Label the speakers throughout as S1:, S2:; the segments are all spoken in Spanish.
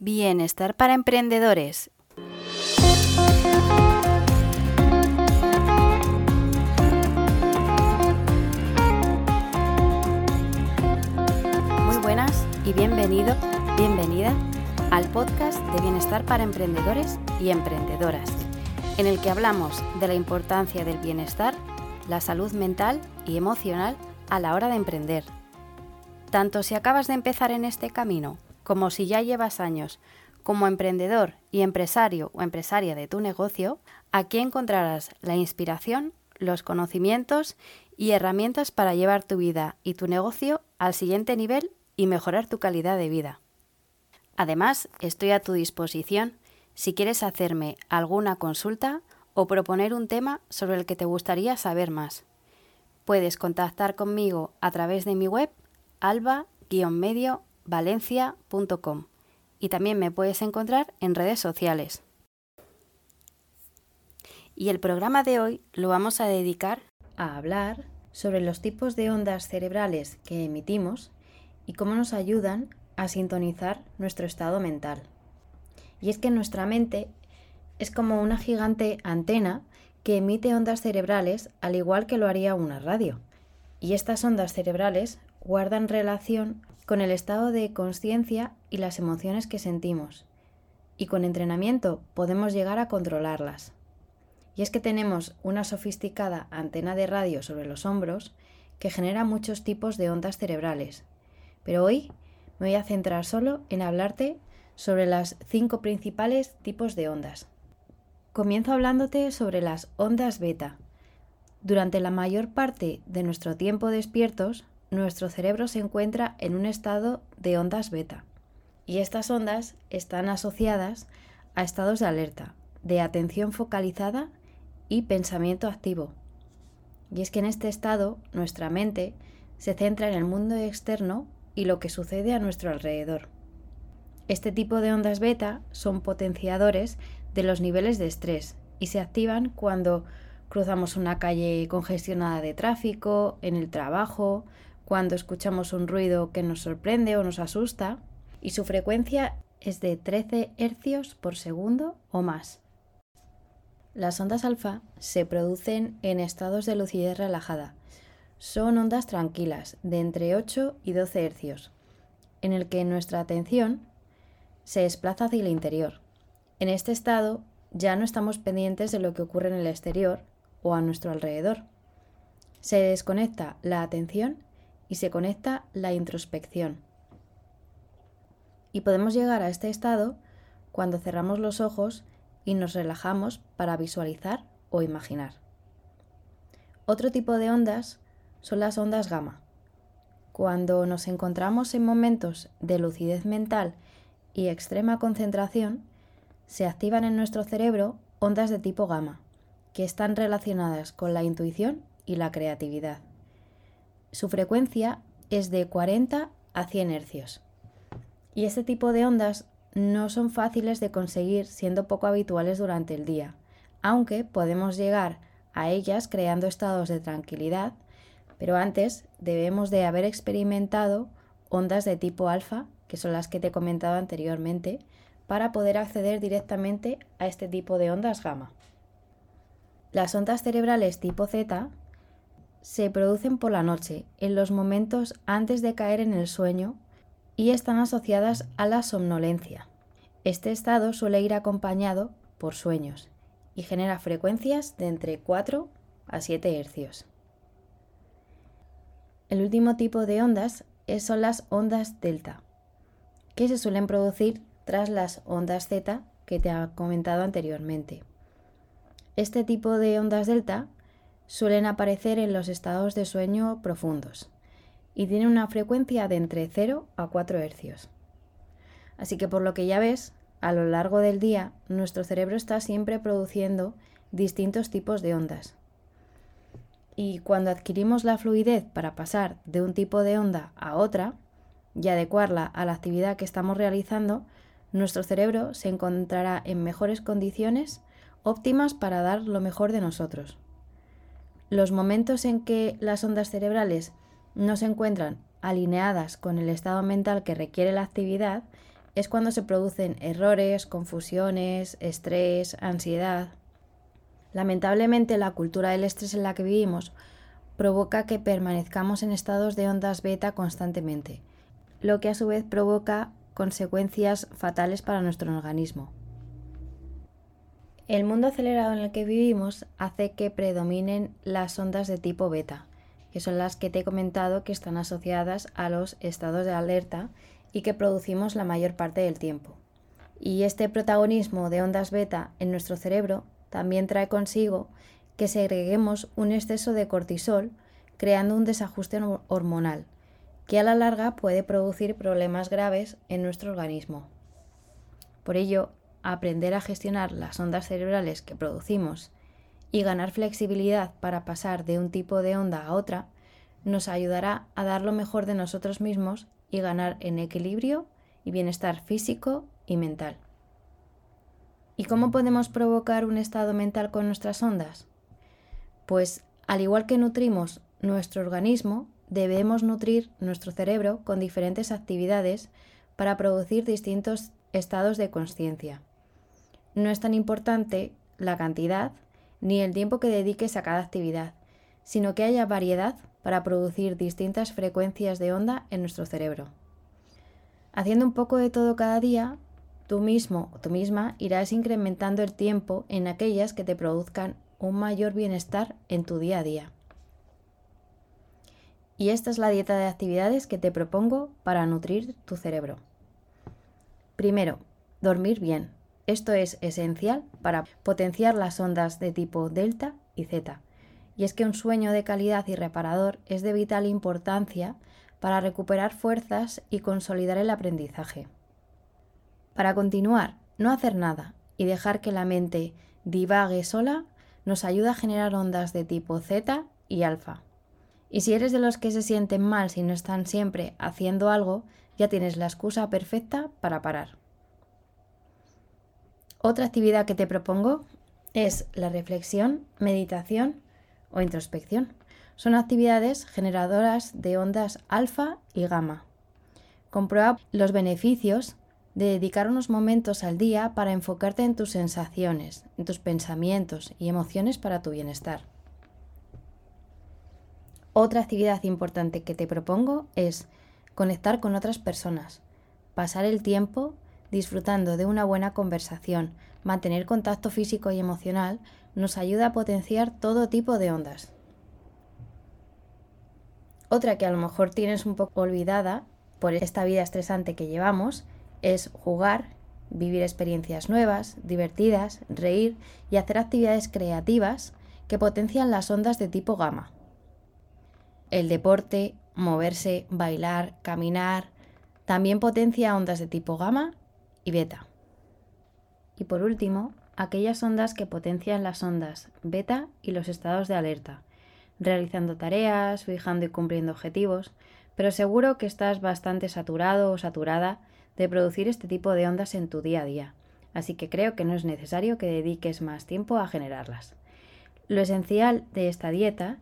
S1: Bienestar para emprendedores. Muy buenas y bienvenido, bienvenida al podcast de Bienestar para emprendedores y emprendedoras, en el que hablamos de la importancia del bienestar, la salud mental y emocional a la hora de emprender. Tanto si acabas de empezar en este camino como si ya llevas años como emprendedor y empresario o empresaria de tu negocio, aquí encontrarás la inspiración, los conocimientos y herramientas para llevar tu vida y tu negocio al siguiente nivel y mejorar tu calidad de vida. Además, estoy a tu disposición si quieres hacerme alguna consulta o proponer un tema sobre el que te gustaría saber más. Puedes contactar conmigo a través de mi web alba-medio-valencia.com y también me puedes encontrar en redes sociales. Y el programa de hoy lo vamos a dedicar a hablar sobre los tipos de ondas cerebrales que emitimos y cómo nos ayudan a sintonizar nuestro estado mental. Y es que nuestra mente es como una gigante antena que emite ondas cerebrales al igual que lo haría una radio. Y estas ondas cerebrales guardan relación con el estado de conciencia y las emociones que sentimos. Y con entrenamiento podemos llegar a controlarlas. Y es que tenemos una sofisticada antena de radio sobre los hombros que genera muchos tipos de ondas cerebrales. Pero hoy me voy a centrar solo en hablarte sobre las cinco principales tipos de ondas. Comienzo hablándote sobre las ondas beta. Durante la mayor parte de nuestro tiempo despiertos, nuestro cerebro se encuentra en un estado de ondas beta. Y estas ondas están asociadas a estados de alerta, de atención focalizada y pensamiento activo. Y es que en este estado nuestra mente se centra en el mundo externo y lo que sucede a nuestro alrededor. Este tipo de ondas beta son potenciadores de los niveles de estrés y se activan cuando cruzamos una calle congestionada de tráfico, en el trabajo, cuando escuchamos un ruido que nos sorprende o nos asusta, y su frecuencia es de 13 hercios por segundo o más. Las ondas alfa se producen en estados de lucidez relajada. Son ondas tranquilas, de entre 8 y 12 hercios, en el que nuestra atención se desplaza hacia el interior. En este estado ya no estamos pendientes de lo que ocurre en el exterior o a nuestro alrededor. Se desconecta la atención y se conecta la introspección. Y podemos llegar a este estado cuando cerramos los ojos y nos relajamos para visualizar o imaginar. Otro tipo de ondas son las ondas gamma. Cuando nos encontramos en momentos de lucidez mental y extrema concentración, se activan en nuestro cerebro ondas de tipo gamma, que están relacionadas con la intuición y la creatividad. Su frecuencia es de 40 a 100 hercios. Y este tipo de ondas no son fáciles de conseguir siendo poco habituales durante el día, aunque podemos llegar a ellas creando estados de tranquilidad, pero antes debemos de haber experimentado ondas de tipo alfa, que son las que te he comentado anteriormente, para poder acceder directamente a este tipo de ondas gamma. Las ondas cerebrales tipo Z se producen por la noche, en los momentos antes de caer en el sueño, y están asociadas a la somnolencia. Este estado suele ir acompañado por sueños y genera frecuencias de entre 4 a 7 hercios. El último tipo de ondas son las ondas delta, que se suelen producir tras las ondas Z que te he comentado anteriormente. Este tipo de ondas delta suelen aparecer en los estados de sueño profundos y tienen una frecuencia de entre 0 a 4 hercios. Así que por lo que ya ves, a lo largo del día nuestro cerebro está siempre produciendo distintos tipos de ondas. Y cuando adquirimos la fluidez para pasar de un tipo de onda a otra y adecuarla a la actividad que estamos realizando, nuestro cerebro se encontrará en mejores condiciones óptimas para dar lo mejor de nosotros. Los momentos en que las ondas cerebrales no se encuentran alineadas con el estado mental que requiere la actividad es cuando se producen errores, confusiones, estrés, ansiedad. Lamentablemente la cultura del estrés en la que vivimos provoca que permanezcamos en estados de ondas beta constantemente, lo que a su vez provoca consecuencias fatales para nuestro organismo. El mundo acelerado en el que vivimos hace que predominen las ondas de tipo beta, que son las que te he comentado que están asociadas a los estados de alerta y que producimos la mayor parte del tiempo. Y este protagonismo de ondas beta en nuestro cerebro también trae consigo que segreguemos un exceso de cortisol, creando un desajuste hormonal, que a la larga puede producir problemas graves en nuestro organismo. Por ello, aprender a gestionar las ondas cerebrales que producimos y ganar flexibilidad para pasar de un tipo de onda a otra nos ayudará a dar lo mejor de nosotros mismos y ganar en equilibrio y bienestar físico y mental. ¿Y cómo podemos provocar un estado mental con nuestras ondas? Pues al igual que nutrimos nuestro organismo, debemos nutrir nuestro cerebro con diferentes actividades para producir distintos estados de conciencia. No es tan importante la cantidad ni el tiempo que dediques a cada actividad, sino que haya variedad para producir distintas frecuencias de onda en nuestro cerebro. Haciendo un poco de todo cada día, tú mismo o tú misma irás incrementando el tiempo en aquellas que te produzcan un mayor bienestar en tu día a día. Y esta es la dieta de actividades que te propongo para nutrir tu cerebro. Primero, dormir bien. Esto es esencial para potenciar las ondas de tipo delta y zeta. Y es que un sueño de calidad y reparador es de vital importancia para recuperar fuerzas y consolidar el aprendizaje. Para continuar, no hacer nada y dejar que la mente divague sola nos ayuda a generar ondas de tipo Z y alfa. Y si eres de los que se sienten mal si no están siempre haciendo algo, ya tienes la excusa perfecta para parar. Otra actividad que te propongo es la reflexión, meditación o introspección. Son actividades generadoras de ondas alfa y gamma. Comprueba los beneficios de dedicar unos momentos al día para enfocarte en tus sensaciones, en tus pensamientos y emociones para tu bienestar. Otra actividad importante que te propongo es conectar con otras personas, pasar el tiempo disfrutando de una buena conversación, mantener contacto físico y emocional nos ayuda a potenciar todo tipo de ondas. Otra que a lo mejor tienes un poco olvidada por esta vida estresante que llevamos es jugar, vivir experiencias nuevas, divertidas, reír y hacer actividades creativas que potencian las ondas de tipo gamma. El deporte, moverse, bailar, caminar, también potencia ondas de tipo gamma y beta. Y por último, aquellas ondas que potencian las ondas beta y los estados de alerta, realizando tareas, fijando y cumpliendo objetivos, pero seguro que estás bastante saturado o saturada de producir este tipo de ondas en tu día a día, así que creo que no es necesario que dediques más tiempo a generarlas. Lo esencial de esta dieta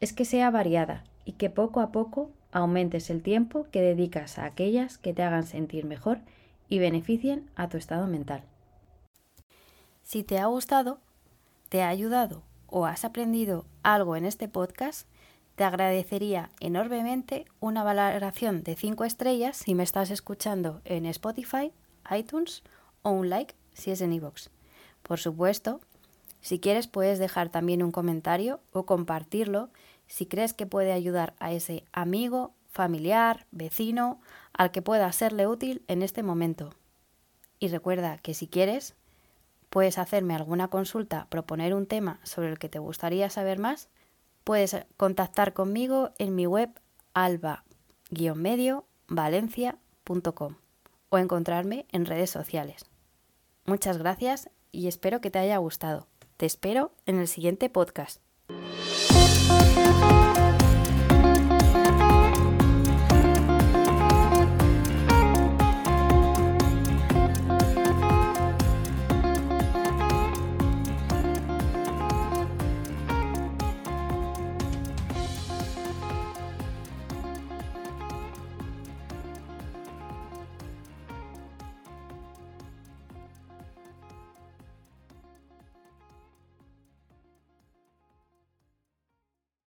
S1: es que sea variada y que poco a poco aumentes el tiempo que dedicas a aquellas que te hagan sentir mejor y beneficien a tu estado mental. Si te ha gustado, te ha ayudado o has aprendido algo en este podcast, te agradecería enormemente una valoración de 5 estrellas si me estás escuchando en Spotify, iTunes o un like si es en iVoox. Por supuesto, si quieres puedes dejar también un comentario o compartirlo si crees que puede ayudar a ese amigo, familiar, vecino, al que pueda serle útil en este momento. Y recuerda que si quieres, puedes hacerme alguna consulta, proponer un tema sobre el que te gustaría saber más, puedes contactar conmigo en mi web alba-valencia.com o encontrarme en redes sociales. Muchas gracias y espero que te haya gustado. Te espero en el siguiente podcast.